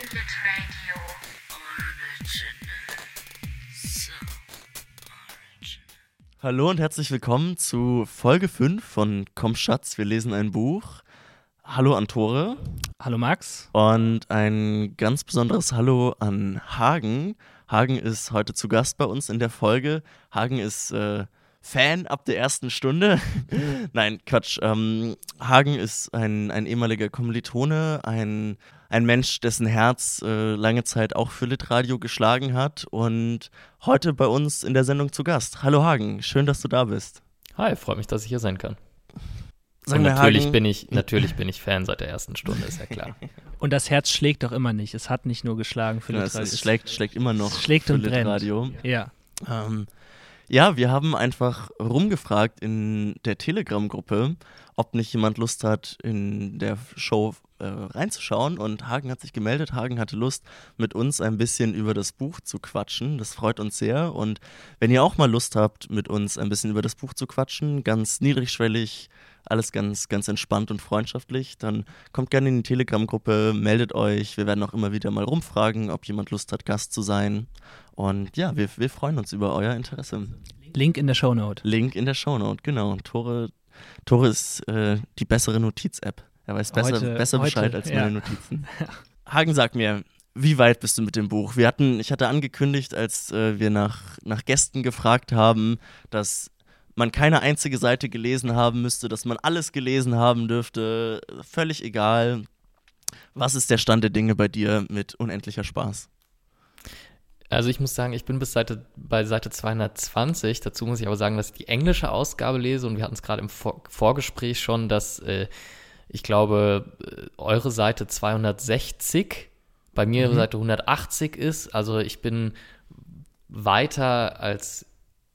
Tablet Radio Original. So, Original. Hallo und herzlich willkommen zu Folge 5 von Komm Schatz, wir lesen ein Buch. Hallo an Tore Hallo Max. und ein ganz besonderes Hallo an Hagen. Hagen ist heute zu Gast bei uns in der Folge. Hagen ist äh, Fan ab der ersten Stunde. Nein, Quatsch. Ähm, Hagen ist ein, ein ehemaliger Kommilitone, ein, ein Mensch, dessen Herz äh, lange Zeit auch für Litradio geschlagen hat und heute bei uns in der Sendung zu Gast. Hallo Hagen, schön, dass du da bist. Hi, freut mich, dass ich hier sein kann. Sag Und natürlich Hagen- bin ich, natürlich bin ich Fan seit der ersten Stunde, ist ja klar. Und das Herz schlägt doch immer nicht. Es hat nicht nur geschlagen für Ja, es, Litradio. es schlägt, schlägt immer noch Es schlägt für und brennt. Litradio. Ja. Ähm, ja, wir haben einfach rumgefragt in der Telegram-Gruppe, ob nicht jemand Lust hat, in der Show äh, reinzuschauen. Und Hagen hat sich gemeldet. Hagen hatte Lust, mit uns ein bisschen über das Buch zu quatschen. Das freut uns sehr. Und wenn ihr auch mal Lust habt, mit uns ein bisschen über das Buch zu quatschen, ganz niedrigschwellig, alles ganz, ganz entspannt und freundschaftlich, dann kommt gerne in die Telegram-Gruppe, meldet euch. Wir werden auch immer wieder mal rumfragen, ob jemand Lust hat, Gast zu sein. Und ja, wir, wir freuen uns über euer Interesse. Link in der Shownote. Link in der Shownote, genau. Tore, Tore ist äh, die bessere Notiz-App. Er weiß besser, Heute- besser heute, Bescheid als ja. meine Notizen. Hagen, sag mir, wie weit bist du mit dem Buch? Wir hatten, ich hatte angekündigt, als äh, wir nach, nach Gästen gefragt haben, dass man keine einzige Seite gelesen haben müsste, dass man alles gelesen haben dürfte. Völlig egal. Was ist der Stand der Dinge bei dir mit unendlicher Spaß? Also ich muss sagen, ich bin bis Seite, bei Seite 220. Dazu muss ich aber sagen, dass ich die englische Ausgabe lese und wir hatten es gerade im Vor Vorgespräch schon, dass äh, ich glaube, äh, eure Seite 260 bei mir Seite 180 ist. Also ich bin weiter als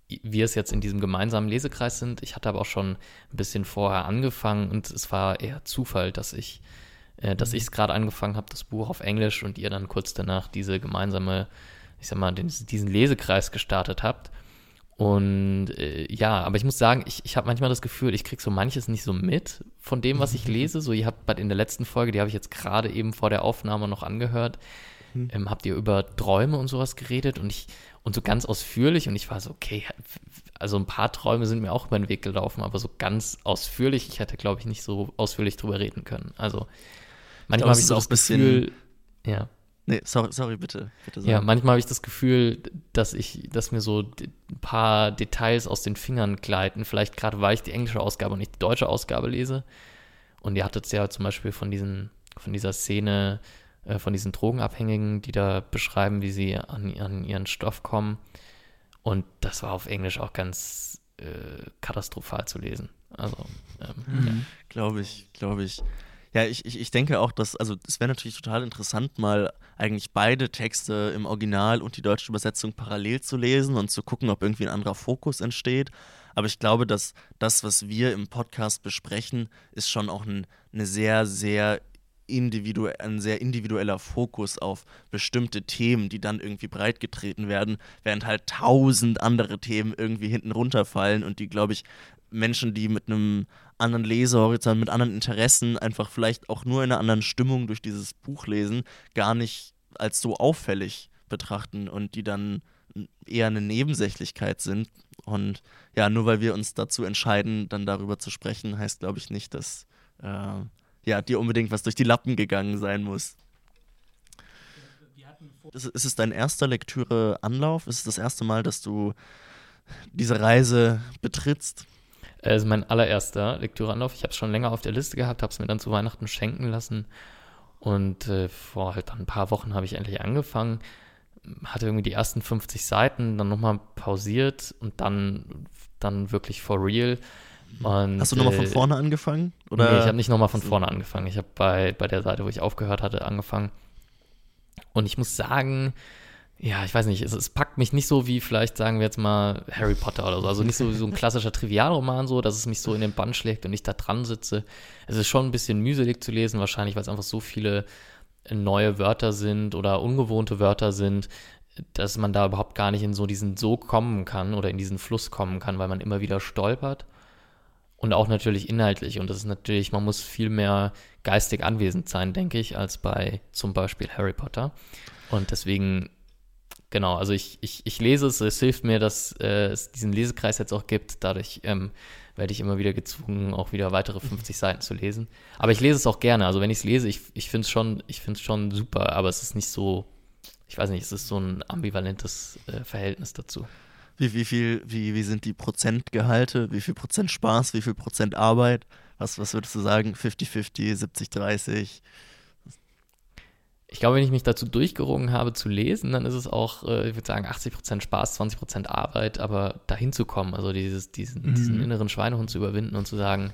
wir es jetzt in diesem gemeinsamen Lesekreis sind. Ich hatte aber auch schon ein bisschen vorher angefangen und es war eher Zufall, dass ich äh, dass ich es gerade angefangen habe, das Buch auf Englisch und ihr dann kurz danach diese gemeinsame, ich sag mal, den, diesen Lesekreis gestartet habt. Und äh, ja, aber ich muss sagen, ich, ich habe manchmal das Gefühl, ich kriege so manches nicht so mit von dem, was ich lese. So, ihr habt in der letzten Folge, die habe ich jetzt gerade eben vor der Aufnahme noch angehört, ähm, habt ihr über Träume und sowas geredet und ich, und so ganz ausführlich und ich war so, okay, also ein paar Träume sind mir auch über den Weg gelaufen, aber so ganz ausführlich, ich hätte, glaube ich, nicht so ausführlich drüber reden können. Also manchmal habe ich so das Gefühl, ja. Nee, sorry, sorry bitte. bitte Ja, sag. manchmal habe ich das Gefühl, dass ich, dass mir so ein paar Details aus den Fingern gleiten. Vielleicht gerade, weil ich die englische Ausgabe und nicht die deutsche Ausgabe lese. Und ihr hattet es ja zum Beispiel von diesen, von dieser Szene, äh, von diesen Drogenabhängigen, die da beschreiben, wie sie an, an ihren Stoff kommen. Und das war auf Englisch auch ganz äh, katastrophal zu lesen. Also, ähm, ja. Glaube ich, glaube ich. Ja, ich, ich, ich denke auch, dass, also es wäre natürlich total interessant, mal eigentlich beide Texte im Original und die deutsche Übersetzung parallel zu lesen und zu gucken, ob irgendwie ein anderer Fokus entsteht. Aber ich glaube, dass das, was wir im Podcast besprechen, ist schon auch ein, eine sehr, sehr individu ein sehr individueller Fokus auf bestimmte Themen, die dann irgendwie breitgetreten werden, während halt tausend andere Themen irgendwie hinten runterfallen und die, glaube ich, Menschen, die mit einem anderen Lesehorizont, mit anderen Interessen, einfach vielleicht auch nur in einer anderen Stimmung durch dieses Buch lesen, gar nicht als so auffällig betrachten und die dann eher eine Nebensächlichkeit sind. Und ja, nur weil wir uns dazu entscheiden, dann darüber zu sprechen, heißt, glaube ich, nicht, dass äh, ja, dir unbedingt was durch die Lappen gegangen sein muss. Ist, ist es dein erster Lektüre-Anlauf? Ist es das erste Mal, dass du diese Reise betrittst? Es ist mein allererster Lektüreanlauf. Ich habe es schon länger auf der Liste gehabt, habe es mir dann zu Weihnachten schenken lassen. Und äh, vor halt ein paar Wochen habe ich endlich angefangen. Hatte irgendwie die ersten 50 Seiten, dann nochmal pausiert und dann, dann wirklich for real. Und, Hast du nochmal von äh, vorne angefangen? Oder? Nee, ich habe nicht nochmal von vorne angefangen. Ich habe bei, bei der Seite, wo ich aufgehört hatte, angefangen. Und ich muss sagen, ja, ich weiß nicht, es, es packt mich nicht so wie vielleicht, sagen wir jetzt mal, Harry Potter oder so. Also nicht so wie so ein klassischer Trivialroman, so, dass es mich so in den Bann schlägt und ich da dran sitze. Es ist schon ein bisschen mühselig zu lesen, wahrscheinlich, weil es einfach so viele neue Wörter sind oder ungewohnte Wörter sind, dass man da überhaupt gar nicht in so diesen Sog kommen kann oder in diesen Fluss kommen kann, weil man immer wieder stolpert. Und auch natürlich inhaltlich. Und das ist natürlich, man muss viel mehr geistig anwesend sein, denke ich, als bei zum Beispiel Harry Potter. Und deswegen, genau, also ich, ich, ich lese es, es hilft mir, dass äh, es diesen Lesekreis jetzt auch gibt. Dadurch ähm, werde ich immer wieder gezwungen, auch wieder weitere 50 Seiten zu lesen. Aber ich lese es auch gerne. Also wenn ich es lese, ich, ich finde es schon, ich find's schon super, aber es ist nicht so, ich weiß nicht, es ist so ein ambivalentes äh, Verhältnis dazu. Wie, wie viel, wie, wie sind die Prozentgehalte? Wie viel Prozent Spaß, wie viel Prozent Arbeit? Was, was würdest du sagen? 50-50, 70-30? Ich glaube, wenn ich mich dazu durchgerungen habe zu lesen, dann ist es auch, äh, ich würde sagen, 80% Spaß, 20% Arbeit, aber dahin zu kommen, also dieses, diesen, Mhm. diesen inneren Schweinehund zu überwinden und zu sagen,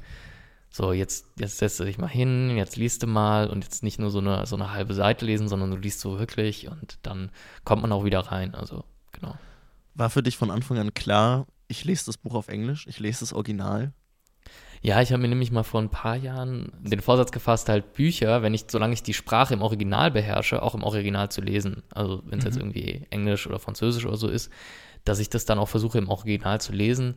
so, jetzt, jetzt setzt du dich mal hin, jetzt liest du mal und jetzt nicht nur so eine, so eine halbe Seite lesen, sondern du liest so wirklich und dann kommt man auch wieder rein. Also, genau. War für dich von Anfang an klar, ich lese das Buch auf Englisch, ich lese das Original? Ja, ich habe mir nämlich mal vor ein paar Jahren den Vorsatz gefasst, halt Bücher, wenn ich, solange ich die Sprache im Original beherrsche, auch im Original zu lesen. Also wenn es jetzt irgendwie Englisch oder Französisch oder so ist, dass ich das dann auch versuche im Original zu lesen.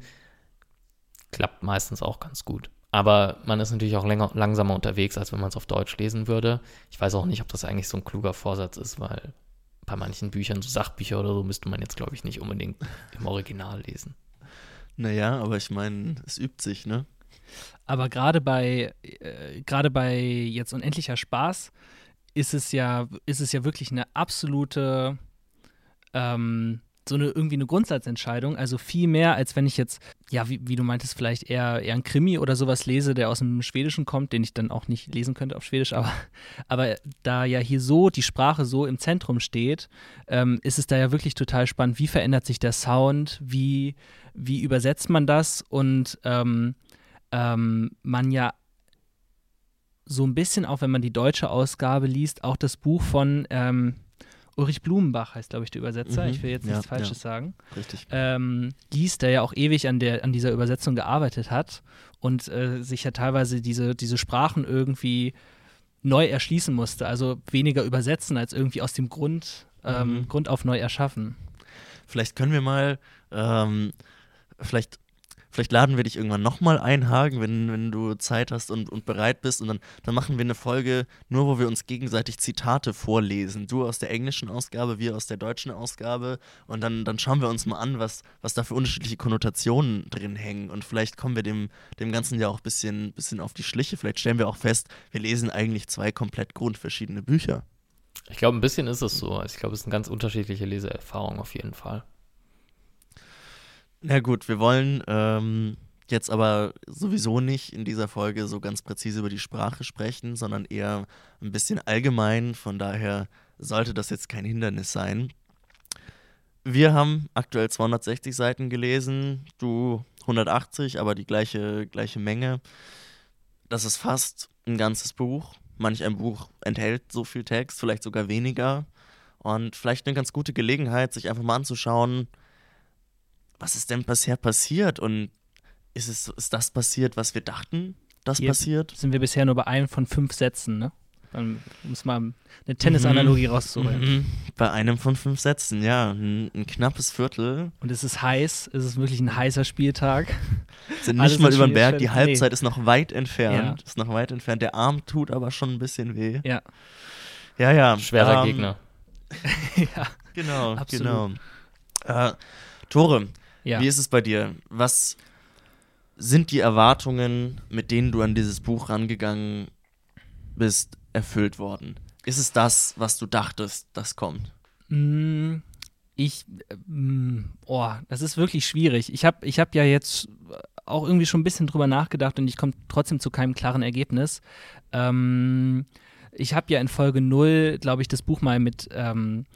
Klappt meistens auch ganz gut. Aber man ist natürlich auch länger, langsamer unterwegs, als wenn man es auf Deutsch lesen würde. Ich weiß auch nicht, ob das eigentlich so ein kluger Vorsatz ist, weil bei manchen Büchern, so Sachbücher oder so, müsste man jetzt, glaube ich, nicht unbedingt im Original lesen. Naja, aber ich meine, es übt sich, ne? Aber gerade bei, äh, gerade bei jetzt unendlicher Spaß ist es ja, ist es ja wirklich eine absolute, ähm, so eine irgendwie eine Grundsatzentscheidung. Also viel mehr, als wenn ich jetzt, ja, wie, wie du meintest, vielleicht eher, eher ein Krimi oder sowas lese, der aus dem Schwedischen kommt, den ich dann auch nicht lesen könnte auf Schwedisch, aber, aber da ja hier so die Sprache so im Zentrum steht, ähm, ist es da ja wirklich total spannend, wie verändert sich der Sound, wie, wie übersetzt man das und ähm, ähm, man ja so ein bisschen, auch wenn man die deutsche Ausgabe liest, auch das Buch von ähm, Ulrich Blumenbach heißt, glaube ich, der Übersetzer. Mhm, Ich will jetzt ja, nichts Falsches ja. sagen. Richtig. Ähm, liest, der ja auch ewig an, der, an dieser Übersetzung gearbeitet hat und äh, sich ja teilweise diese, diese Sprachen irgendwie neu erschließen musste. Also weniger übersetzen als irgendwie aus dem Grund, ähm, Mhm. Grund auf neu erschaffen. Vielleicht können wir mal, ähm, vielleicht, vielleicht laden wir dich irgendwann nochmal ein, Hagen, wenn, wenn du Zeit hast und, und bereit bist. Und dann, dann machen wir eine Folge, nur wo wir uns gegenseitig Zitate vorlesen. Du aus der englischen Ausgabe, wir aus der deutschen Ausgabe. Und dann, dann schauen wir uns mal an, was, was da für unterschiedliche Konnotationen drin hängen. Und vielleicht kommen wir dem, dem Ganzen ja auch ein bisschen, bisschen auf die Schliche. Vielleicht stellen wir auch fest, wir lesen eigentlich zwei komplett grundverschiedene Bücher. Ich glaube, ein bisschen ist es so. Also ich glaube, es sind ganz unterschiedliche Leseerfahrungen auf jeden Fall. Na gut, wir wollen ähm, jetzt aber sowieso nicht in dieser Folge so ganz präzise über die Sprache sprechen, sondern eher ein bisschen allgemein. Von daher sollte das jetzt kein Hindernis sein. Wir haben aktuell 260 Seiten gelesen, du 180, aber die gleiche, gleiche Menge. Das ist fast ein ganzes Buch. Manch ein Buch enthält so viel Text, vielleicht sogar weniger. Und vielleicht eine ganz gute Gelegenheit, sich einfach mal anzuschauen, was ist denn bisher passiert und ist, es, ist das passiert, was wir dachten, das Hier passiert? Sind wir bisher nur bei einem von fünf Sätzen, ne? Um es mal eine Tennisanalogie rauszuholen. Mhm. Bei einem von fünf Sätzen, ja. Ein, ein knappes Viertel. Und es ist heiß, es ist wirklich ein heißer Spieltag. Sind Alles nicht mal ist über den Berg. Die Halbzeit nee. ist noch weit entfernt. Ja. Ist noch weit entfernt. Der Arm tut aber schon ein bisschen weh. Ja, Ja, ja. Schwerer ähm, Gegner. ja, Genau, Absolut. genau. Äh, Tore, ja. wie ist es bei dir? Was sind die Erwartungen, mit denen du an dieses Buch rangegangen bist, erfüllt worden? Ist es das, was du dachtest, das kommt? Mm, Ich, mm, oh, das ist wirklich schwierig. Ich habe ich hab ja jetzt auch irgendwie schon ein bisschen drüber nachgedacht und ich komme trotzdem zu keinem klaren Ergebnis. Ähm, ich habe ja in Folge 0, glaube ich, das Buch mal mit, ähm,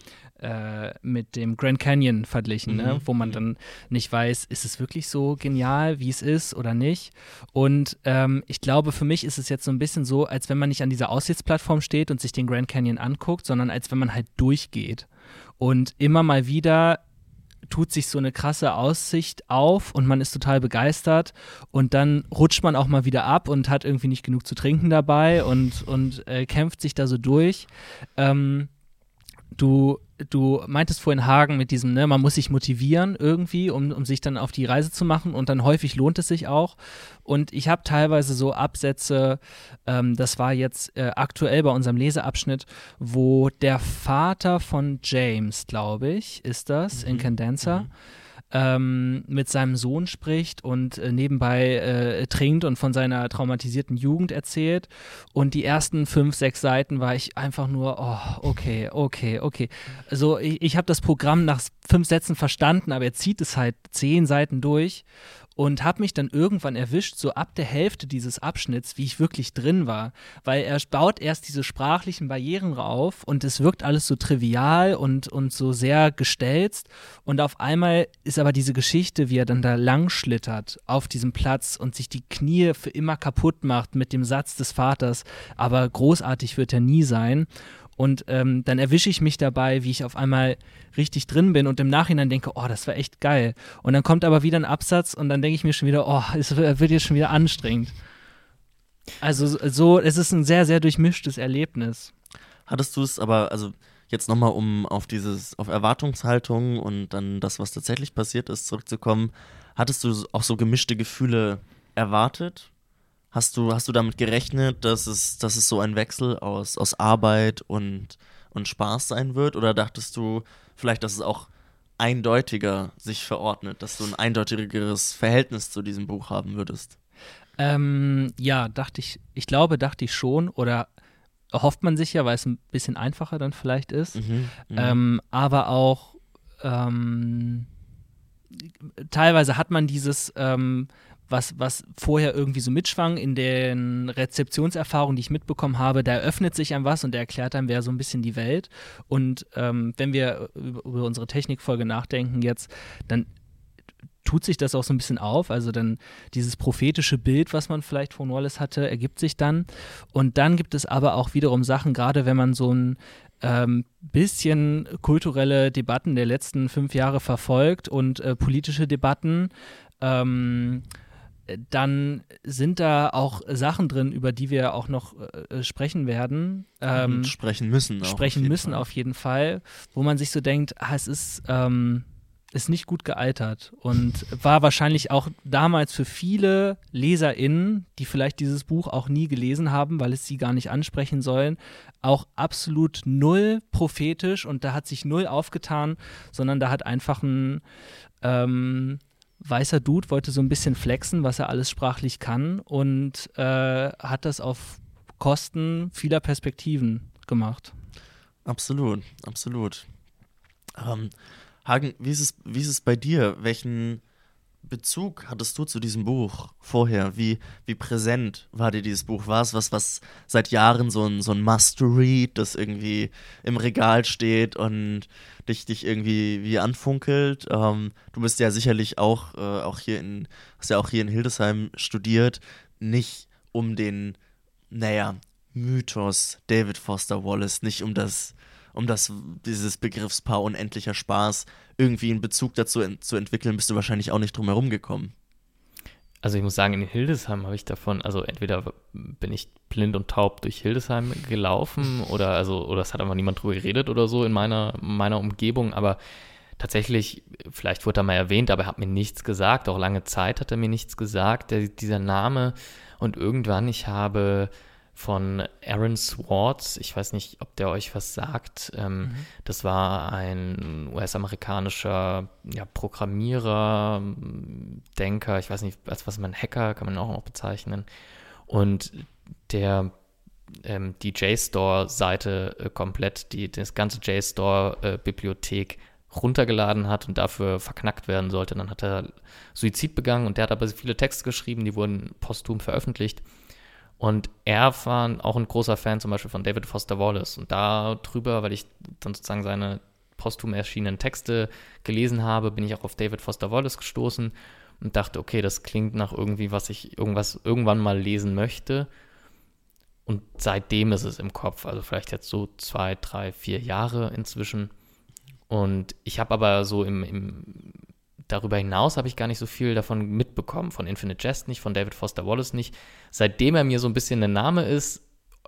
äh, mit dem Grand Canyon verglichen, ne? Mhm. wo man dann nicht weiß, ist es wirklich so genial, wie es ist oder nicht. Und ähm, ich glaube, für mich ist es jetzt so ein bisschen so, als wenn man nicht an dieser Aussichtsplattform steht und sich den Grand Canyon anguckt, sondern als wenn man halt durchgeht. Und immer mal wieder tut sich so eine krasse Aussicht auf und man ist total begeistert und dann rutscht man auch mal wieder ab und hat irgendwie nicht genug zu trinken dabei und, und äh, kämpft sich da so durch. Ähm, du, du meintest vorhin Hagen mit diesem, ne, man muss sich motivieren irgendwie, um, um sich dann auf die Reise zu machen und dann häufig lohnt es sich auch. Und ich habe teilweise so Absätze, ähm, das war jetzt äh, aktuell bei unserem Leseabschnitt, wo der Vater von James, glaube ich, ist das, in Condenser. Ähm, mit seinem Sohn spricht und äh, nebenbei äh, trinkt und von seiner traumatisierten Jugend erzählt. Und die ersten fünf, sechs Seiten war ich einfach nur, oh, okay, okay, okay. Also ich, ich habe das Programm nach fünf Sätzen verstanden, aber er zieht es halt zehn Seiten durch und habe mich dann irgendwann erwischt, so ab der Hälfte dieses Abschnitts, wie ich wirklich drin war, weil er baut erst diese sprachlichen Barrieren auf und es wirkt alles so trivial und, und so sehr gestelzt. Und auf einmal ist aber diese Geschichte, wie er dann da lang schlittert auf diesem Platz und sich die Knie für immer kaputt macht mit dem Satz des Vaters, aber großartig wird er nie sein und ähm, dann erwische ich mich dabei, wie ich auf einmal richtig drin bin und im Nachhinein denke, oh, das war echt geil. Und dann kommt aber wieder ein Absatz und dann denke ich mir schon wieder, oh, es wird jetzt schon wieder anstrengend. Also so, es ist ein sehr, sehr durchmischtes Erlebnis. Hattest du es aber, also jetzt nochmal, um auf dieses, auf Erwartungshaltung und dann das, was tatsächlich passiert ist, zurückzukommen, hattest du auch so gemischte Gefühle erwartet? Hast du, hast du damit gerechnet, dass es, dass es so ein Wechsel aus, aus Arbeit und, und Spaß sein wird? Oder dachtest du vielleicht, dass es auch eindeutiger sich verordnet, dass du ein eindeutigeres Verhältnis zu diesem Buch haben würdest? Ähm, ja, dachte ich, ich glaube, dachte ich schon. Oder hofft man sich ja, weil es ein bisschen einfacher dann vielleicht ist. Mhm, mhm. Ähm, aber auch ähm, teilweise hat man dieses, ähm, was, was vorher irgendwie so mitschwang in den Rezeptionserfahrungen, die ich mitbekommen habe, da eröffnet sich einem was und der erklärt einem wer so ein bisschen die Welt. Und ähm, wenn wir über, über unsere Technikfolge nachdenken jetzt, dann tut sich das auch so ein bisschen auf. Also dann dieses prophetische Bild, was man vielleicht von Wallace hatte, ergibt sich dann. Und dann gibt es aber auch wiederum Sachen, gerade wenn man so ein ähm, bisschen kulturelle Debatten der letzten fünf Jahre verfolgt und äh, politische Debatten, ähm, dann sind da auch Sachen drin, über die wir auch noch äh, sprechen werden. Ähm, Und sprechen müssen. Sprechen auf müssen Fall. auf jeden Fall, wo man sich so denkt, ah, es ist, ähm, ist nicht gut gealtert und war wahrscheinlich auch damals für viele LeserInnen, die vielleicht dieses Buch auch nie gelesen haben, weil es sie gar nicht ansprechen sollen, auch absolut null prophetisch und da hat sich null aufgetan, sondern da hat einfach ein ähm, weißer Dude wollte so ein bisschen flexen, was er alles sprachlich kann und äh, hat das auf Kosten vieler Perspektiven gemacht. Absolut, absolut. Ähm, Hagen, wie ist, es, wie ist es bei dir? Welchen Bezug hattest du zu diesem Buch vorher? Wie, wie präsent war dir dieses Buch? War es was, was seit Jahren so ein, so ein Must-Read, das irgendwie im Regal steht und dich, dich irgendwie wie anfunkelt? Ähm, du bist ja sicherlich auch, äh, auch hier in, hast ja auch hier in Hildesheim studiert, nicht um den, naja, Mythos David Foster Wallace, nicht um das um das, dieses Begriffspaar unendlicher Spaß irgendwie einen Bezug dazu en zu entwickeln, bist du wahrscheinlich auch nicht drum herum gekommen. Also ich muss sagen, in Hildesheim habe ich davon, also entweder bin ich blind und taub durch Hildesheim gelaufen oder also, oder es hat einfach niemand drüber geredet oder so in meiner, meiner Umgebung, aber tatsächlich, vielleicht wurde er mal erwähnt, aber er hat mir nichts gesagt, auch lange Zeit hat er mir nichts gesagt, der, dieser Name. Und irgendwann, ich habe von Aaron Swartz. Ich weiß nicht, ob der euch was sagt. Ähm, mhm. Das war ein US-amerikanischer ja, Programmierer, Denker, ich weiß nicht, als was man Hacker kann man auch noch bezeichnen. Und der ähm, die JSTOR-Seite äh, komplett, die das ganze JSTOR-Bibliothek äh, runtergeladen hat und dafür verknackt werden sollte. Dann hat er Suizid begangen und der hat aber viele Texte geschrieben, die wurden posthum veröffentlicht. Und er war auch ein großer Fan zum Beispiel von David Foster Wallace. Und darüber, weil ich dann sozusagen seine posthum erschienenen Texte gelesen habe, bin ich auch auf David Foster Wallace gestoßen und dachte, okay, das klingt nach irgendwie, was ich irgendwas irgendwann mal lesen möchte. Und seitdem ist es im Kopf, also vielleicht jetzt so zwei, drei, vier Jahre inzwischen. Und ich habe aber so im, im darüber hinaus habe ich gar nicht so viel davon mitbekommen. Von Infinite Jest nicht, von David Foster Wallace nicht. Seitdem er mir so ein bisschen ein Name ist,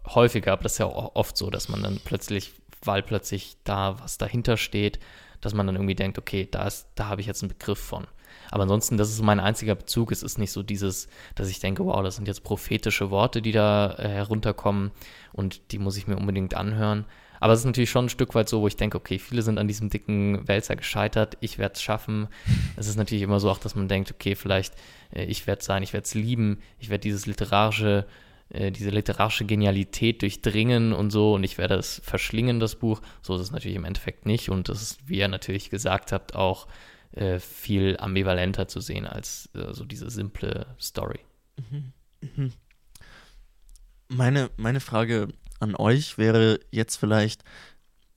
häufiger, aber das ist ja auch oft so, dass man dann plötzlich weil plötzlich da was dahinter steht, dass man dann irgendwie denkt, okay, da, ist, da habe ich jetzt einen Begriff von. Aber ansonsten, das ist mein einziger Bezug. Es ist nicht so dieses, dass ich denke, wow, das sind jetzt prophetische Worte, die da äh, herunterkommen und die muss ich mir unbedingt anhören. Aber es ist natürlich schon ein Stück weit so, wo ich denke, okay, viele sind an diesem dicken Wälzer gescheitert, ich werde es schaffen. Es ist natürlich immer so auch, dass man denkt, okay, vielleicht äh, ich werde es sein, ich werde es lieben, ich werde dieses literarische, äh, diese literarische Genialität durchdringen und so und ich werde es verschlingen, das Buch. So ist es natürlich im Endeffekt nicht und das ist, wie ihr natürlich gesagt habt, auch äh, viel ambivalenter zu sehen als äh, so diese simple Story. Mhm. Mhm. Meine, meine Frage an euch wäre jetzt vielleicht,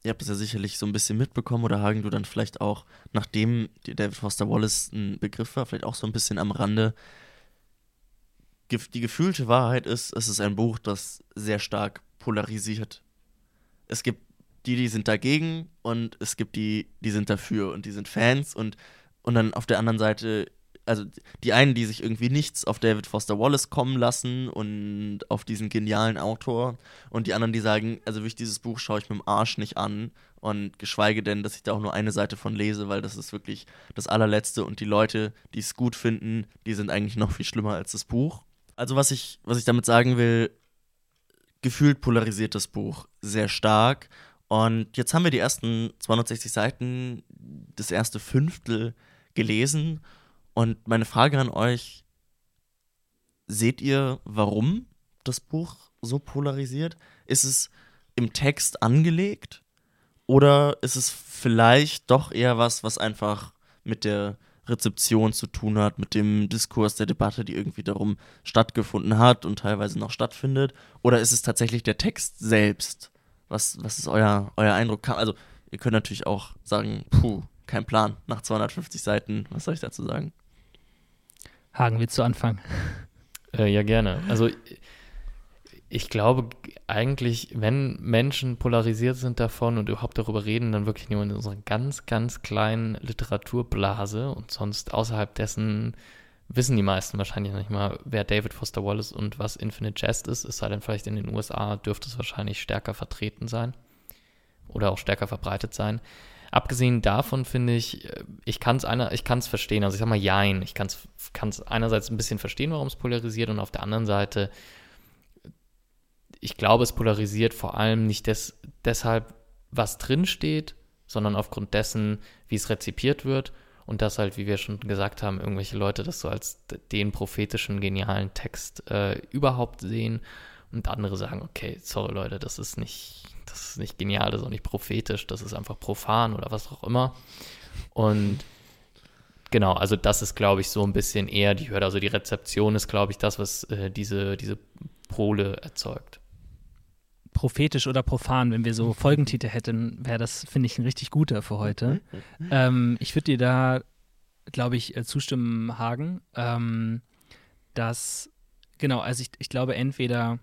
ihr habt es ja sicherlich so ein bisschen mitbekommen oder Hagen, du dann vielleicht auch, nachdem David Foster Wallace ein Begriff war, vielleicht auch so ein bisschen am Rande. Die gefühlte Wahrheit ist, es ist ein Buch, das sehr stark polarisiert. Es gibt die, die sind dagegen und es gibt die, die sind dafür und die sind Fans und, und dann auf der anderen Seite also die einen, die sich irgendwie nichts auf David Foster Wallace kommen lassen und auf diesen genialen Autor und die anderen, die sagen, also wirklich dieses Buch schaue ich mit dem Arsch nicht an und geschweige denn, dass ich da auch nur eine Seite von lese, weil das ist wirklich das allerletzte und die Leute, die es gut finden, die sind eigentlich noch viel schlimmer als das Buch. Also was ich, was ich damit sagen will, gefühlt polarisiert das Buch sehr stark und jetzt haben wir die ersten 260 Seiten, das erste Fünftel gelesen und meine Frage an euch, seht ihr, warum das Buch so polarisiert? Ist es im Text angelegt oder ist es vielleicht doch eher was, was einfach mit der Rezeption zu tun hat, mit dem Diskurs, der Debatte, die irgendwie darum stattgefunden hat und teilweise noch stattfindet? Oder ist es tatsächlich der Text selbst? Was, was ist euer, euer Eindruck? Also, ihr könnt natürlich auch sagen, puh, kein Plan, nach 250 Seiten, was soll ich dazu sagen? Hagen, willst du anfangen? Äh, ja, gerne. Also ich glaube eigentlich, wenn Menschen polarisiert sind davon und überhaupt darüber reden, dann wirklich nur in unserer ganz, ganz kleinen Literaturblase und sonst außerhalb dessen wissen die meisten wahrscheinlich nicht mal, wer David Foster Wallace und was Infinite Jest ist. Es sei denn, vielleicht in den USA dürfte es wahrscheinlich stärker vertreten sein oder auch stärker verbreitet sein. Abgesehen davon finde ich, äh, ich kann es ich kann es verstehen. Also ich sag mal, jein. Ich kann es einerseits ein bisschen verstehen, warum es polarisiert und auf der anderen Seite, ich glaube, es polarisiert vor allem nicht des, deshalb, was drinsteht, sondern aufgrund dessen, wie es rezipiert wird und das halt, wie wir schon gesagt haben, irgendwelche Leute das so als den prophetischen, genialen Text äh, überhaupt sehen und andere sagen, okay, sorry Leute, das ist nicht, das ist nicht genial, das ist auch nicht prophetisch, das ist einfach profan oder was auch immer. Und genau, also das ist, glaube ich, so ein bisschen eher die Hürde. Also die Rezeption ist, glaube ich, das, was äh, diese, diese Pole erzeugt. Prophetisch oder profan, wenn wir so Folgentitel hätten, wäre das, finde ich, ein richtig guter für heute. ähm, ich würde dir da, glaube ich, äh, zustimmen, Hagen, ähm, dass, genau, also ich, ich glaube, entweder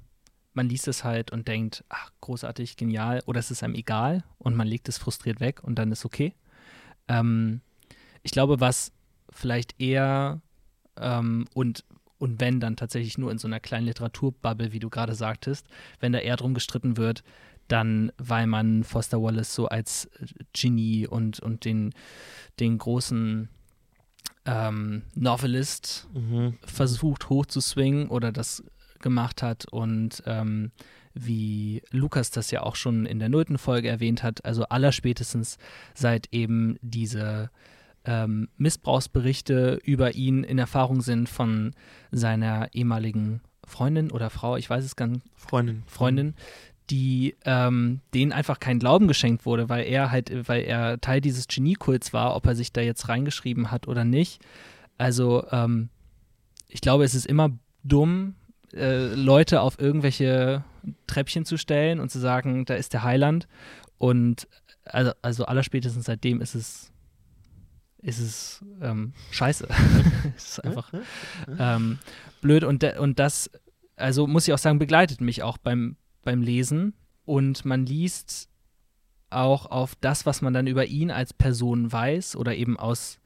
man liest es halt und denkt, ach, großartig, genial, oder es ist einem egal und man legt es frustriert weg und dann ist okay. Ähm, ich glaube, was vielleicht eher ähm, und, und wenn dann tatsächlich nur in so einer kleinen Literaturbubble, wie du gerade sagtest, wenn da eher drum gestritten wird, dann weil man Foster Wallace so als Genie und, und den, den großen ähm, Novelist mhm. versucht hochzuswingen oder das gemacht hat und ähm, wie Lukas das ja auch schon in der nullten Folge erwähnt hat, also allerspätestens seit eben diese ähm, Missbrauchsberichte über ihn in Erfahrung sind von seiner ehemaligen Freundin oder Frau, ich weiß es gar nicht. Freundin. Freundin, die ähm, denen einfach kein Glauben geschenkt wurde, weil er halt, weil er Teil dieses Geniekults war, ob er sich da jetzt reingeschrieben hat oder nicht. Also ähm, ich glaube, es ist immer dumm, äh, Leute auf irgendwelche Treppchen zu stellen und zu sagen, da ist der Heiland. Und also, also allerspätestens seitdem ist es, ist es ähm, scheiße. es ist einfach ähm, blöd. Und, und das, also muss ich auch sagen, begleitet mich auch beim, beim Lesen. Und man liest auch auf das, was man dann über ihn als Person weiß oder eben aus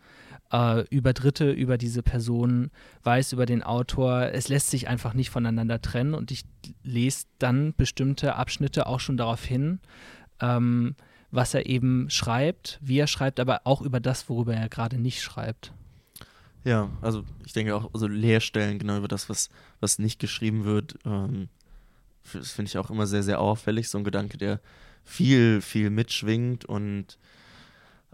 über Dritte, über diese Person weiß, über den Autor. Es lässt sich einfach nicht voneinander trennen und ich lese dann bestimmte Abschnitte auch schon darauf hin, ähm, was er eben schreibt, wie er schreibt, aber auch über das, worüber er gerade nicht schreibt. Ja, also ich denke auch, also Leerstellen, genau über das, was, was nicht geschrieben wird, ähm, das finde ich auch immer sehr, sehr auffällig. So ein Gedanke, der viel, viel mitschwingt und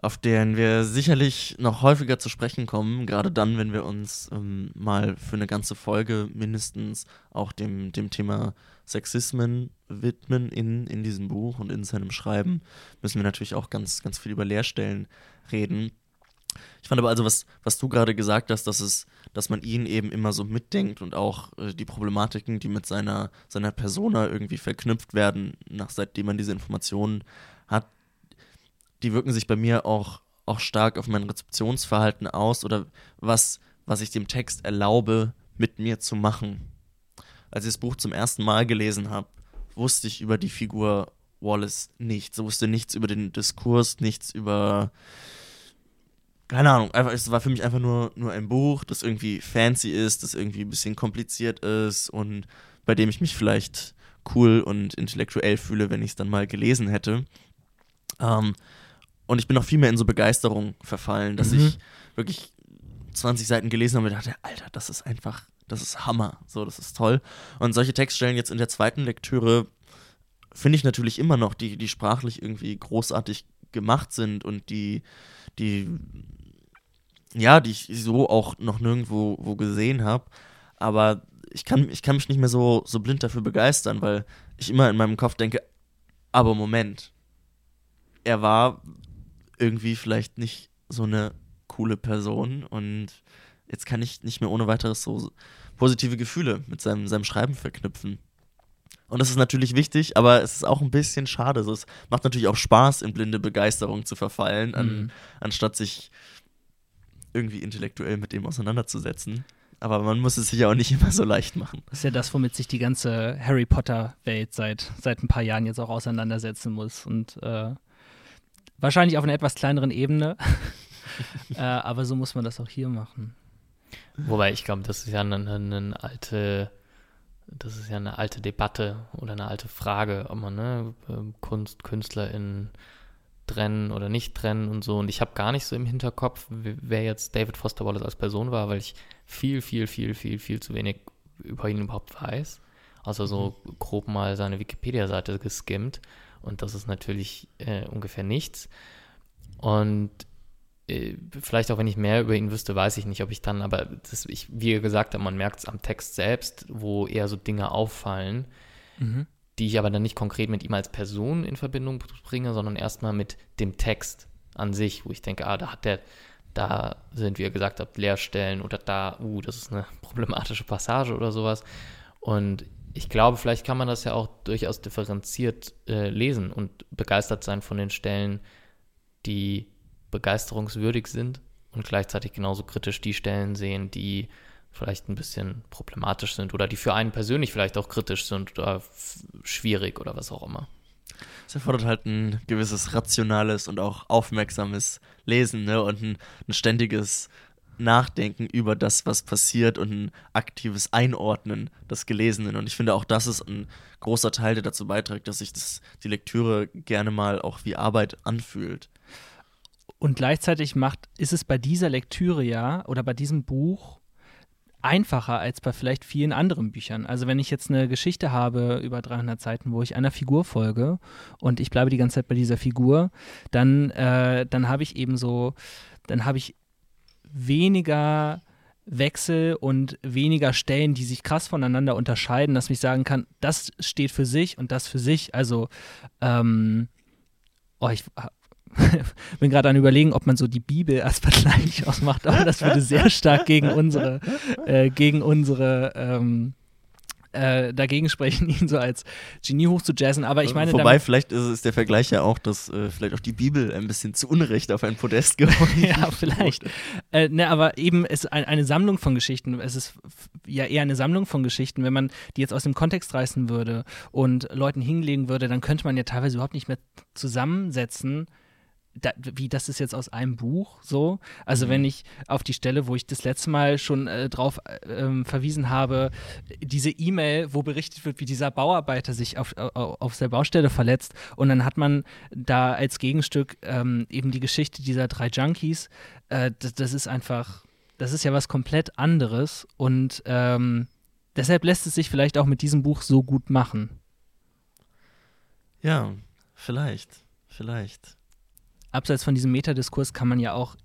auf den wir sicherlich noch häufiger zu sprechen kommen, gerade dann, wenn wir uns ähm, mal für eine ganze Folge mindestens auch dem, dem Thema Sexismen widmen in, in diesem Buch und in seinem Schreiben, müssen wir natürlich auch ganz, ganz viel über Leerstellen reden. Ich fand aber also, was, was du gerade gesagt hast, dass es, dass man ihn eben immer so mitdenkt und auch äh, die Problematiken, die mit seiner, seiner Persona irgendwie verknüpft werden, nach seitdem man diese Informationen die wirken sich bei mir auch, auch stark auf mein Rezeptionsverhalten aus oder was, was ich dem Text erlaube, mit mir zu machen. Als ich das Buch zum ersten Mal gelesen habe, wusste ich über die Figur Wallace nichts. Ich wusste nichts über den Diskurs, nichts über. Keine Ahnung, einfach, es war für mich einfach nur, nur ein Buch, das irgendwie fancy ist, das irgendwie ein bisschen kompliziert ist und bei dem ich mich vielleicht cool und intellektuell fühle, wenn ich es dann mal gelesen hätte. Ähm, und ich bin noch viel mehr in so Begeisterung verfallen, dass Mhm. ich wirklich 20 Seiten gelesen habe und dachte, Alter, das ist einfach, das ist Hammer. So, das ist toll. Und solche Textstellen jetzt in der zweiten Lektüre finde ich natürlich immer noch, die, die sprachlich irgendwie großartig gemacht sind und die, die, ja, die ich so auch noch nirgendwo wo gesehen habe. Aber ich kann, ich kann mich nicht mehr so, so blind dafür begeistern, weil ich immer in meinem Kopf denke, aber Moment, er war irgendwie vielleicht nicht so eine coole Person und jetzt kann ich nicht mehr ohne weiteres so positive Gefühle mit seinem, seinem Schreiben verknüpfen. Und das ist natürlich wichtig, aber es ist auch ein bisschen schade. So, es macht natürlich auch Spaß, in blinde Begeisterung zu verfallen, an, Mhm. anstatt sich irgendwie intellektuell mit dem auseinanderzusetzen. Aber man muss es sich ja auch nicht immer so leicht machen. Das ist ja das, womit sich die ganze Harry Potter-Welt seit, seit ein paar Jahren jetzt auch auseinandersetzen muss. Und äh, wahrscheinlich auf einer etwas kleineren Ebene. äh, aber so muss man das auch hier machen. Wobei ich glaube, das ist ja eine, eine alte, das ist ja eine alte Debatte oder eine alte Frage, ob man ne, ähm, Kunst, KünstlerInnen trennen oder nicht trennen und so. Und ich habe gar nicht so im Hinterkopf, wer jetzt David Foster Wallace als Person war, weil ich viel, viel, viel, viel, viel zu wenig über ihn überhaupt weiß. Außer so grob mal seine Wikipedia-Seite geskimmt. Und das ist natürlich äh, ungefähr nichts. Und äh, vielleicht auch wenn ich mehr über ihn wüsste, weiß ich nicht, ob ich dann, aber das, ich, wie gesagt man merkt es am Text selbst, wo eher so Dinge auffallen, Mhm. die ich aber dann nicht konkret mit ihm als Person in Verbindung bringe, sondern erstmal mit dem Text an sich, wo ich denke, ah, da hat der, da sind, wie ihr gesagt habt, Leerstellen oder da, uh, das ist eine problematische Passage oder sowas. Und ich glaube, vielleicht kann man das ja auch durchaus differenziert äh, lesen und begeistert sein von den Stellen, die begeisterungswürdig sind und gleichzeitig genauso kritisch die Stellen sehen, die vielleicht ein bisschen problematisch sind oder die für einen persönlich vielleicht auch kritisch sind oder schwierig oder was auch immer. Es erfordert halt ein gewisses rationales und auch aufmerksames Lesen ne? und ein, ein ständiges Nachdenken über das, was passiert und ein aktives Einordnen des Gelesenen. Und ich finde auch das ist ein großer Teil, der dazu beiträgt, dass sich das, die Lektüre gerne mal auch wie Arbeit anfühlt. Und gleichzeitig macht, ist es bei dieser Lektüre ja oder bei diesem Buch einfacher als bei vielleicht vielen anderen Büchern. Also wenn ich jetzt eine Geschichte habe über 300 Seiten, wo ich einer Figur folge und ich bleibe die ganze Zeit bei dieser Figur, dann, äh, dann habe ich eben so, dann habe ich weniger Wechsel und weniger Stellen, die sich krass voneinander unterscheiden, dass ich sagen kann, das steht für sich und das für sich. Also, ähm, oh, ich bin gerade an überlegen, ob man so die Bibel als Vergleich ausmacht, aber das würde sehr stark gegen unsere, äh, gegen unsere, ähm, äh, dagegen sprechen, ihn so als Genie hochzujazzen. Aber ich meine, Wobei, vielleicht ist es der Vergleich ja auch, dass äh, vielleicht auch die Bibel ein bisschen zu Unrecht auf ein Podest gehoben ja, vielleicht. Äh, ne, aber eben ist ein, eine Sammlung von Geschichten. Es ist ja eher eine Sammlung von Geschichten. Wenn man die jetzt aus dem Kontext reißen würde und Leuten hinlegen würde, dann könnte man ja teilweise überhaupt nicht mehr zusammensetzen, da, wie das ist jetzt aus einem Buch so. Also Mhm. wenn ich auf die Stelle, wo ich das letzte Mal schon äh, drauf äh, ähm, verwiesen habe, diese E-Mail, wo berichtet wird, wie dieser Bauarbeiter sich auf, au- auf der Baustelle verletzt und dann hat man da als Gegenstück ähm, eben die Geschichte dieser drei Junkies. Äh, das, das ist einfach, das ist ja was komplett anderes und ähm, deshalb lässt es sich vielleicht auch mit diesem Buch so gut machen. Ja, vielleicht. Vielleicht. Abseits von diesem Metadiskurs kann man ja auch,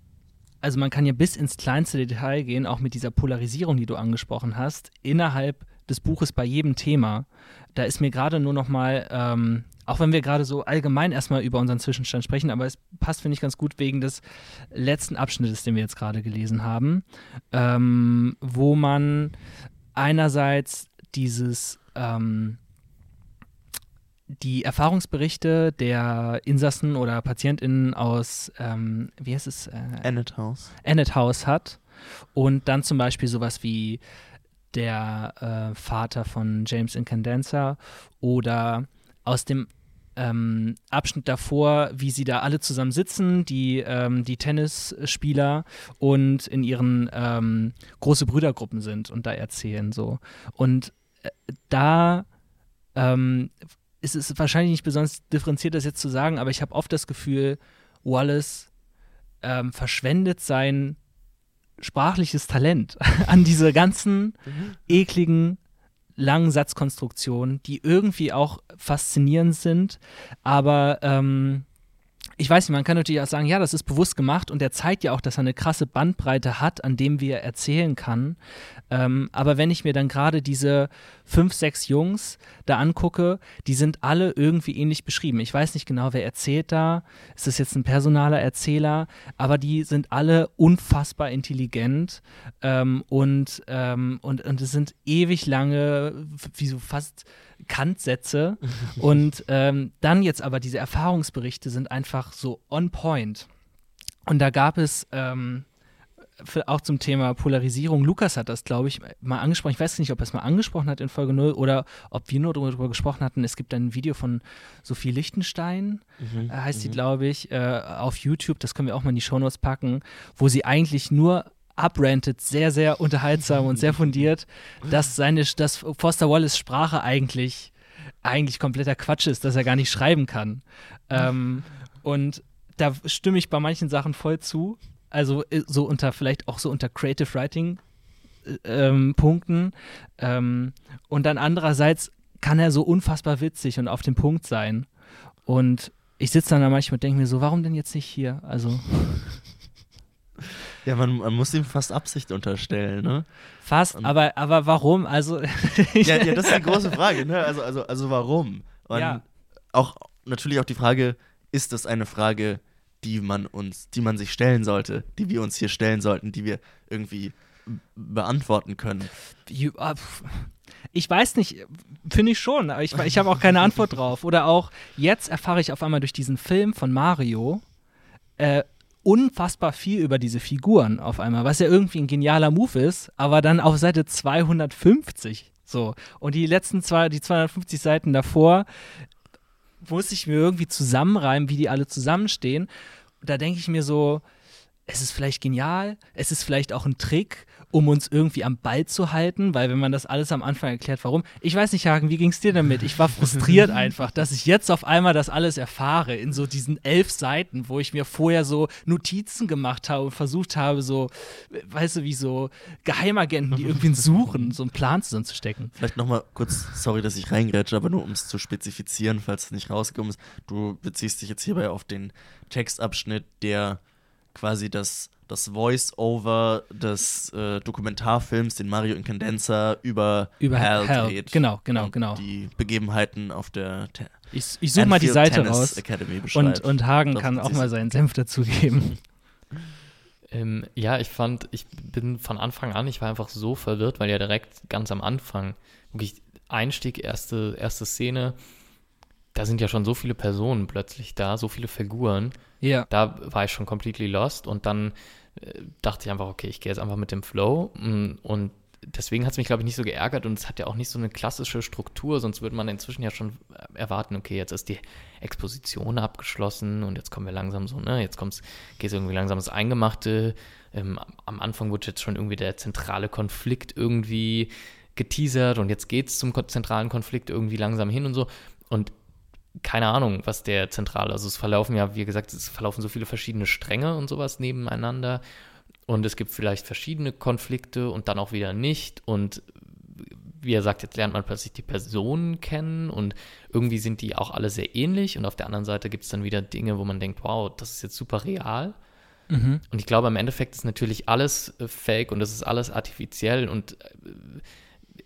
also man kann ja bis ins kleinste Detail gehen, auch mit dieser Polarisierung, die du angesprochen hast, innerhalb des Buches bei jedem Thema. Da ist mir gerade nur noch mal, ähm, auch wenn wir gerade so allgemein erstmal über unseren Zwischenstand sprechen, aber es passt, finde ich, ganz gut wegen des letzten Abschnittes, den wir jetzt gerade gelesen haben, ähm, wo man einerseits dieses ähm, die Erfahrungsberichte der Insassen oder PatientInnen aus, ähm, wie heißt es, äh, Ennet House. Ennet House hat und dann zum Beispiel sowas wie der äh, Vater von James Incandenza oder aus dem ähm, Abschnitt davor, wie sie da alle zusammen sitzen, die, ähm, die Tennisspieler und in ihren ähm, große Brüdergruppen sind und da erzählen so. Und äh, da ähm, ist es wahrscheinlich nicht besonders differenziert, das jetzt zu sagen, aber ich habe oft das Gefühl, Wallace ähm, verschwendet sein sprachliches Talent an diese ganzen ekligen langen Satzkonstruktionen, die irgendwie auch faszinierend sind, aber ähm, ich weiß nicht, man kann natürlich auch sagen, ja, das ist bewusst gemacht und er zeigt ja auch, dass er eine krasse Bandbreite hat, an dem wir erzählen kann. Ähm, aber wenn ich mir dann gerade diese fünf, sechs Jungs da angucke, die sind alle irgendwie ähnlich beschrieben. Ich weiß nicht genau, wer erzählt da. Ist das jetzt ein personaler Erzähler? Aber die sind alle unfassbar intelligent ähm, und, ähm, und, und es sind ewig lange, wie so fast Kantsätze. und ähm, dann jetzt aber diese Erfahrungsberichte sind einfach so on point. Und da gab es ähm, für, auch zum Thema Polarisierung, Lukas hat das, glaube ich, mal angesprochen. Ich weiß nicht, ob er es mal angesprochen hat in Folge 0 oder ob wir nur darüber gesprochen hatten. Es gibt ein Video von Sophie Lichtenstein, Mhm. äh, heißt sie, glaube ich, äh, auf YouTube. Das können wir auch mal in die Shownotes packen, wo sie eigentlich nur abrantet, sehr, sehr unterhaltsam und sehr fundiert, dass seine, dass Foster Wallace Sprache eigentlich, eigentlich kompletter Quatsch ist, dass er gar nicht schreiben kann. Ähm, und da stimme ich bei manchen Sachen voll zu. Also äh, so unter, vielleicht auch so unter Creative Writing äh, ähm, Punkten. Ähm, und dann andererseits kann er so unfassbar witzig und auf den Punkt sein. Und ich sitze dann da manchmal und denke mir so, warum denn jetzt nicht hier? Also Ja, man, man muss ihm fast Absicht unterstellen, ne? fast, Und- aber, aber warum? Also Ja, ja, das ist die große Frage, ne? Also, also, also warum? Und Ja. auch natürlich auch die Frage, ist das eine Frage, die man uns, die man sich stellen sollte, die wir uns hier stellen sollten, die wir irgendwie beantworten können? Ah. Ich weiß nicht, finde ich schon, aber ich, ich habe auch keine Antwort drauf. Oder auch jetzt erfahre ich auf einmal durch diesen Film von Mario äh, unfassbar viel über diese Figuren auf einmal, was ja irgendwie ein genialer Move ist, aber dann auf Seite 250 so. Und die letzten zwei, die 250 Seiten davor muss ich mir irgendwie zusammenreimen, wie die alle zusammenstehen. Da denke ich mir so, es ist vielleicht genial, es ist vielleicht auch ein Trick, um uns irgendwie am Ball zu halten, weil wenn man das alles am Anfang erklärt, warum. Ich weiß nicht, Hagen, wie ging es dir damit? Ich war frustriert einfach, dass ich jetzt auf einmal das alles erfahre in so diesen elf Seiten, wo ich mir vorher so Notizen gemacht habe und versucht habe, so, weißt du, wie so Geheimagenten, die irgendwie suchen, so einen Plan zusammenzustecken. Vielleicht nochmal kurz, sorry, dass ich reingrätsche, aber nur um es zu spezifizieren, falls es nicht rausgekommen ist. Du beziehst dich jetzt hierbei auf den Textabschnitt, der quasi das, das Voice-Over des äh, Dokumentarfilms, den Mario Incandenza über, Über Hal, Hal, dreht. genau, genau, und genau. Die Begebenheiten auf der Te Ich, ich suche mal die Seite Tennis raus Academy und, beschreibt. und Hagen Das kann auch mal seinen Senf dazugeben. Ähm, ja, ich fand, ich bin von Anfang an, ich war einfach so verwirrt, weil ja direkt ganz am Anfang, wirklich Einstieg, erste, erste Szene, da sind ja schon so viele Personen plötzlich da, so viele Figuren. Ja. Da war ich schon completely lost und dann äh, dachte ich einfach, okay, ich gehe jetzt einfach mit dem Flow mm, und deswegen hat es mich, glaube ich, nicht so geärgert und es hat ja auch nicht so eine klassische Struktur, sonst würde man inzwischen ja schon äh, erwarten, okay, jetzt ist die Exposition abgeschlossen und jetzt kommen wir langsam so, ne, jetzt kommt's, geht es irgendwie langsam ins Eingemachte. Ähm, am Anfang wurde jetzt schon irgendwie der zentrale Konflikt irgendwie geteasert und jetzt geht es zum zentralen Konflikt irgendwie langsam hin und so. Und keine Ahnung, was der zentrale, also es verlaufen ja, wie gesagt, es verlaufen so viele verschiedene Stränge und sowas nebeneinander und es gibt vielleicht verschiedene Konflikte und dann auch wieder nicht und wie er sagt, jetzt lernt man plötzlich die Personen kennen und irgendwie sind die auch alle sehr ähnlich und auf der anderen Seite gibt es dann wieder Dinge, wo man denkt, wow, das ist jetzt super real. Mhm. Und ich glaube, im Endeffekt ist natürlich alles äh, fake und es ist alles artifiziell und äh,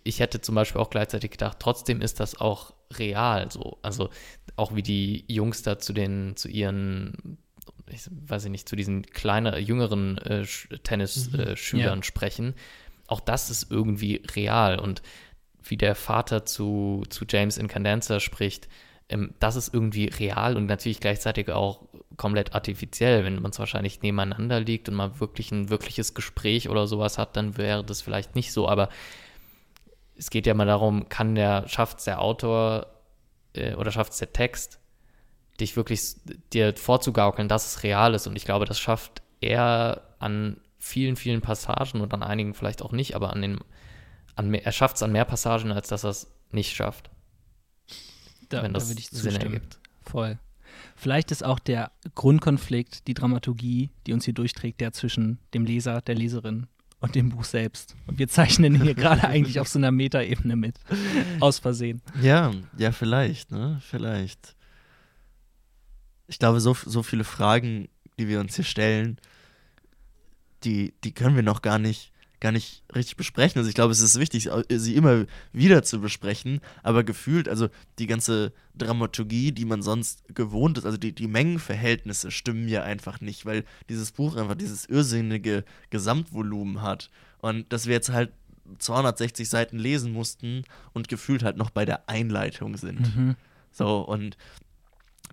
ich hätte zum Beispiel auch gleichzeitig gedacht, trotzdem ist das auch real so. Also auch wie die Jungs da zu den, zu ihren, ich weiß nicht, zu diesen kleinen, jüngeren äh, Tennisschülern Ja. sprechen. Auch das ist irgendwie real. Und wie der Vater zu, zu James Incandenza spricht, ähm, das ist irgendwie real und natürlich gleichzeitig auch komplett artifiziell. Wenn man es wahrscheinlich nebeneinander liegt und man wirklich ein wirkliches Gespräch oder sowas hat, dann wäre das vielleicht nicht so. Aber es geht ja mal darum, kann der, schafft der Autor äh, oder schafft es der Text, dich wirklich dir vorzugaukeln, dass es real ist. Und ich glaube, das schafft er an vielen, vielen Passagen und an einigen vielleicht auch nicht, aber an den, an er schafft es an mehr Passagen, als dass er es nicht schafft, Da, wenn da das würde ich Sinn ergibt. Voll. Vielleicht ist auch der Grundkonflikt, die Dramaturgie, die uns hier durchträgt, der zwischen dem Leser, der Leserin und dem Buch selbst. Und wir zeichnen hier gerade eigentlich auf so einer Metaebene mit. Aus Versehen. Ja, ja, vielleicht, ne? Vielleicht. Ich glaube, so, so viele Fragen, die wir uns hier stellen, die, die können wir noch gar nicht, gar nicht richtig besprechen. Also ich glaube, es ist wichtig, sie immer wieder zu besprechen, aber gefühlt, also die ganze Dramaturgie, die man sonst gewohnt ist, also die, die Mengenverhältnisse stimmen ja einfach nicht, weil dieses Buch einfach dieses irrsinnige Gesamtvolumen hat. Und dass wir jetzt halt 260 Seiten lesen mussten und gefühlt halt noch bei der Einleitung sind. Mhm. So, und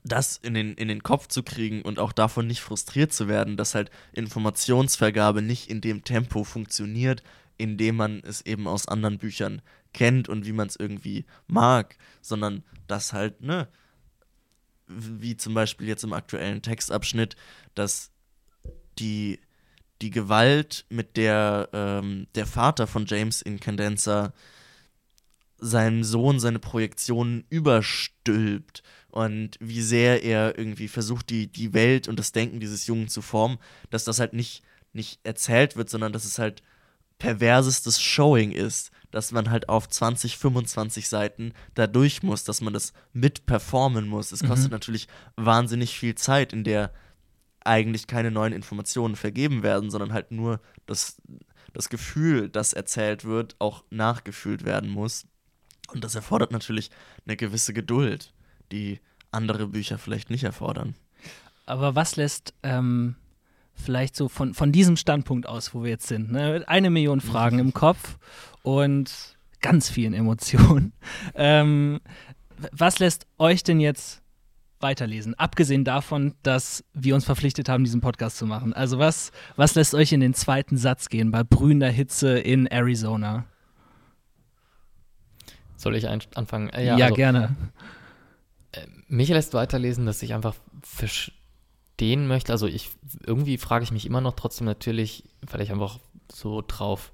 das in den, in den Kopf zu kriegen und auch davon nicht frustriert zu werden, dass halt Informationsvergabe nicht in dem Tempo funktioniert, in dem man es eben aus anderen Büchern kennt und wie man es irgendwie mag, sondern dass halt, ne, wie zum Beispiel jetzt im aktuellen Textabschnitt, dass die, die Gewalt, mit der ähm, der Vater von James Incandenza seinem Sohn seine Projektionen überstülpt und wie sehr er irgendwie versucht, die, die Welt und das Denken dieses Jungen zu formen, dass das halt nicht, nicht erzählt wird, sondern dass es halt perversestes Showing ist, dass man halt auf 20, 25 Seiten da durch muss, dass man das mit performen muss. Es kostet Mhm. natürlich wahnsinnig viel Zeit, in der eigentlich keine neuen Informationen vergeben werden, sondern halt nur das, das Gefühl, das erzählt wird, auch nachgefühlt werden muss. Und das erfordert natürlich eine gewisse Geduld, die andere Bücher vielleicht nicht erfordern. Aber was lässt ähm, vielleicht so von, von diesem Standpunkt aus, wo wir jetzt sind, ne, eine Million Fragen im Kopf und ganz vielen Emotionen, ähm, was lässt euch denn jetzt weiterlesen? Abgesehen davon, dass wir uns verpflichtet haben, diesen Podcast zu machen. Also was, was lässt euch in den zweiten Satz gehen bei brühender Hitze in Arizona? Soll ich anfangen? Äh, Ja, also, gerne. mich lässt weiterlesen, dass ich einfach verstehen möchte. Also ich irgendwie frage ich mich immer noch trotzdem natürlich, weil ich einfach so drauf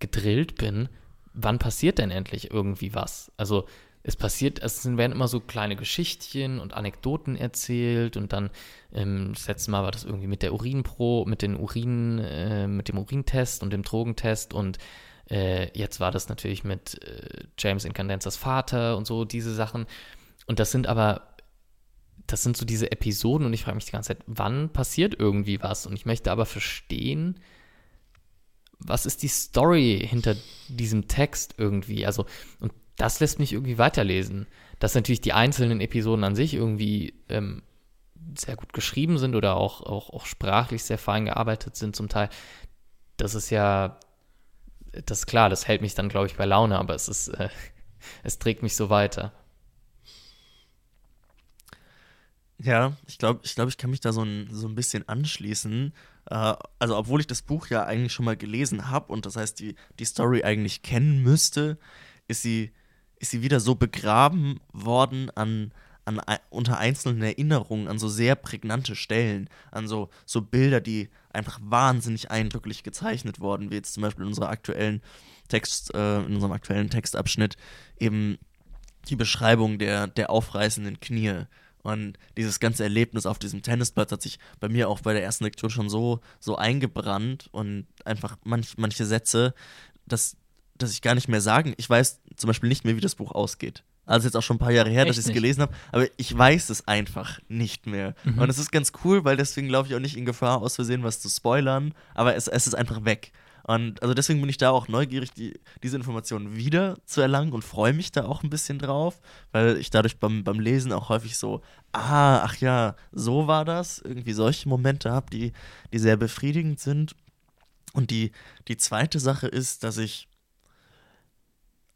gedrillt bin, wann passiert denn endlich irgendwie was? Also es passiert, es werden immer so kleine Geschichtchen und Anekdoten erzählt und dann ähm, das letzte Mal war das irgendwie mit der Urinpro, mit den Urin, äh, mit dem Urintest und dem Drogentest und äh, jetzt war das natürlich mit äh, James Incandenzas Vater und so diese Sachen. Und das sind aber, das sind so diese Episoden und ich frage mich die ganze Zeit, wann passiert irgendwie was? Und ich möchte aber verstehen, was ist die Story hinter diesem Text irgendwie? Also, und das lässt mich irgendwie weiterlesen. Dass natürlich die einzelnen Episoden an sich irgendwie ähm, sehr gut geschrieben sind oder auch, auch, auch sprachlich sehr fein gearbeitet sind zum Teil. Das ist ja, das ist klar, das hält mich dann, glaube ich, bei Laune, aber es ist, äh, es trägt mich so weiter. Ja, ich glaube, ich, glaub, ich kann mich da so ein, so ein bisschen anschließen. Äh, also, obwohl ich das Buch ja eigentlich schon mal gelesen habe und das heißt, die, die Story eigentlich kennen müsste, ist sie, ist sie wieder so begraben worden an, an, unter einzelnen Erinnerungen, an so sehr prägnante Stellen, an so, so Bilder, die einfach wahnsinnig eindrücklich gezeichnet wurden, wie jetzt zum Beispiel in unserer aktuellen Text, äh, in unserem aktuellen Textabschnitt eben die Beschreibung der, der aufreißenden Knie und dieses ganze Erlebnis auf diesem Tennisplatz hat sich bei mir auch bei der ersten Lektion schon so, so eingebrannt und einfach manch, manche Sätze, dass, dass ich gar nicht mehr sagen. Ich weiß zum Beispiel nicht mehr, wie das Buch ausgeht. Also jetzt auch schon ein paar Jahre her, Echt dass ich es gelesen habe, aber ich weiß es einfach nicht mehr. Mhm. Und es ist ganz cool, weil deswegen glaube ich auch nicht in Gefahr, aus Versehen was zu spoilern, aber es, es ist einfach weg. Und also deswegen bin ich da auch neugierig, die, diese Informationen wieder zu erlangen und freue mich da auch ein bisschen drauf, weil ich dadurch beim, beim Lesen auch häufig so, ah, ach ja, so war das, irgendwie solche Momente habe, die, die sehr befriedigend sind. Und die, die zweite Sache ist, dass ich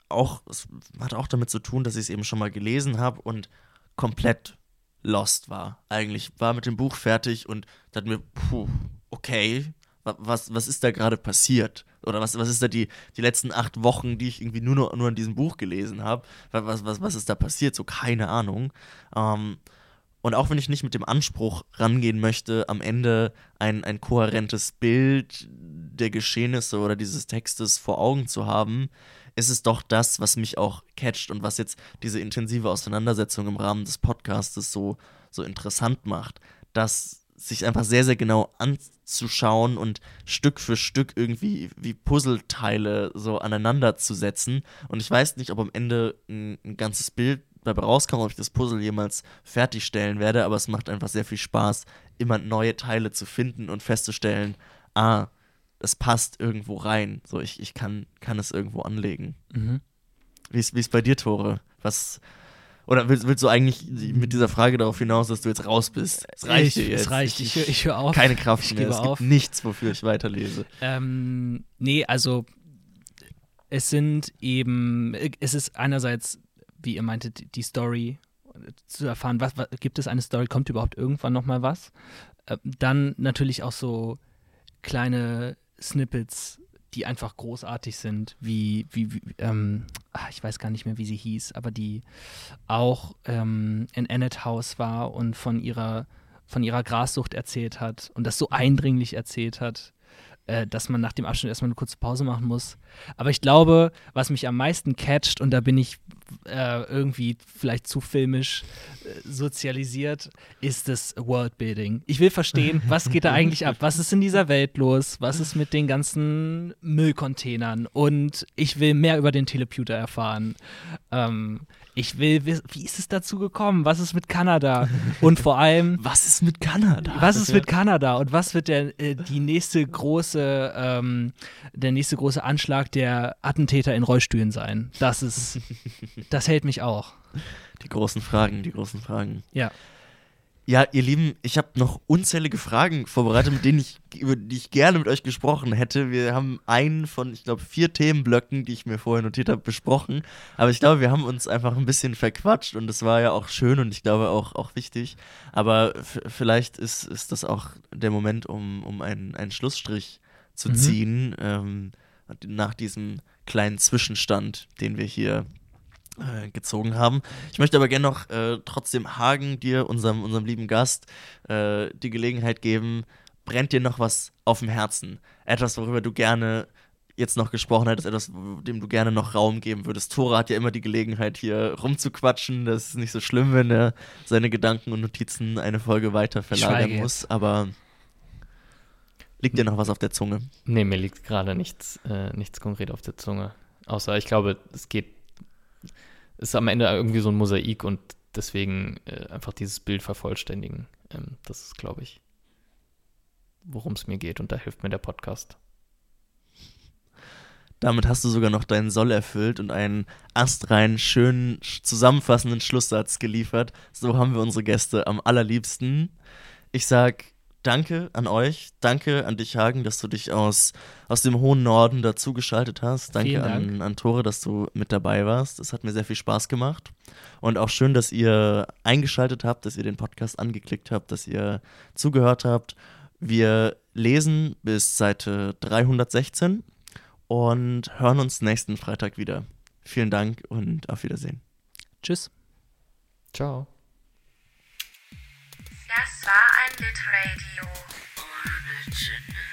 auch, es hat auch damit zu tun, dass ich es eben schon mal gelesen habe und komplett lost war. Eigentlich war mit dem Buch fertig und dachte mir, puh, okay, was, was ist da gerade passiert? Oder was, was ist da die, die letzten acht Wochen, die ich irgendwie nur, nur, nur in diesem Buch gelesen habe? Was, was, was ist da passiert? So keine Ahnung. Ähm, und auch wenn ich nicht mit dem Anspruch rangehen möchte, am Ende ein, ein kohärentes Bild der Geschehnisse oder dieses Textes vor Augen zu haben, ist es doch das, was mich auch catcht und was jetzt diese intensive Auseinandersetzung im Rahmen des Podcastes so, so interessant macht. Dass sich einfach sehr, sehr genau anzuschauen und Stück für Stück irgendwie wie Puzzleteile so aneinander zu setzen. Und ich weiß nicht, ob am Ende ein, ein ganzes Bild dabei rauskommt, ob ich das Puzzle jemals fertigstellen werde, aber es macht einfach sehr viel Spaß, immer neue Teile zu finden und festzustellen, ah, es passt irgendwo rein. So, ich, ich kann, kann es irgendwo anlegen. Mhm. Wie ist bei dir, Tore? Was, oder willst, willst, du eigentlich mit dieser Frage darauf hinaus, dass du jetzt raus bist? Es reicht ich, Es reicht, ich, ich, ich höre auf. Keine Kraft ich mehr. Es auf. gibt nichts, wofür ich weiterlese. Ähm, nee, also es sind eben, es ist einerseits, wie ihr meintet, die Story zu erfahren, was, was gibt es eine Story, kommt überhaupt irgendwann nochmal was? Äh, dann natürlich auch so kleine Snippets die einfach großartig sind, wie, wie, wie ähm, ach, ich weiß gar nicht mehr, wie sie hieß, aber die auch ähm, in Annette House war und von ihrer, von ihrer Grassucht erzählt hat und das so eindringlich erzählt hat, äh, dass man nach dem Abschnitt erstmal eine kurze Pause machen muss. Aber ich glaube, was mich am meisten catcht, und da bin ich äh, irgendwie vielleicht zu filmisch äh, sozialisiert, ist das Worldbuilding. Ich will verstehen, was geht da eigentlich ab? Was ist in dieser Welt los? Was ist mit den ganzen Müllcontainern? Und ich will mehr über den Teleputer erfahren. Ähm, ich will wissen, wie ist es dazu gekommen? Was ist mit Kanada? Und vor allem. was ist mit Kanada? Was ist mit Kanada? Und was wird der, äh, die nächste große, ähm, der nächste große Anschlag der Attentäter in Rollstühlen sein? Das ist. das hält mich auch. Die großen Fragen, die großen Fragen. Ja. Ja, ihr Lieben, ich habe noch unzählige Fragen vorbereitet, mit denen ich, über die ich gerne mit euch gesprochen hätte. Wir haben einen von, ich glaube, vier Themenblöcken, die ich mir vorher notiert habe, besprochen. Aber ich glaube, wir haben uns einfach ein bisschen verquatscht und das war ja auch schön und ich glaube auch, auch wichtig. Aber vielleicht ist, ist das auch der Moment, um, um einen, einen Schlussstrich zu mhm. ziehen, ähm, nach diesem kleinen Zwischenstand, den wir hier äh, gezogen haben. Ich möchte aber gerne noch äh, trotzdem Hagen, dir, unserem, unserem lieben Gast, äh, die Gelegenheit geben, brennt dir noch was auf dem Herzen? Etwas, worüber du gerne jetzt noch gesprochen hättest, etwas, dem du gerne noch Raum geben würdest. Tore hat ja immer die Gelegenheit, hier rumzuquatschen. Das ist nicht so schlimm, wenn er seine Gedanken und Notizen eine Folge weiter verlagern muss, aber liegt dir noch was auf der Zunge? Nee, mir liegt gerade nichts, äh, nichts konkret auf der Zunge. Außer ich glaube, es geht ist am Ende irgendwie so ein Mosaik und deswegen äh, einfach dieses Bild vervollständigen. Ähm, das ist, glaube ich, worum es mir geht und da hilft mir der Podcast. Damit hast du sogar noch deinen Soll erfüllt und einen astreinen, schönen, zusammenfassenden Schlusssatz geliefert. So haben wir unsere Gäste am allerliebsten. Ich sag danke an euch. Danke an dich, Hagen, dass du dich aus, aus dem hohen Norden dazugeschaltet hast. Danke Dank. an, an Tore, dass du mit dabei warst. Es hat mir sehr viel Spaß gemacht. Und auch schön, dass ihr eingeschaltet habt, dass ihr den Podcast angeklickt habt, dass ihr zugehört habt. Wir lesen bis Seite 316 und hören uns nächsten Freitag wieder. Vielen Dank und auf Wiedersehen. Tschüss. Ciao. Das war ein Litradio Jingle.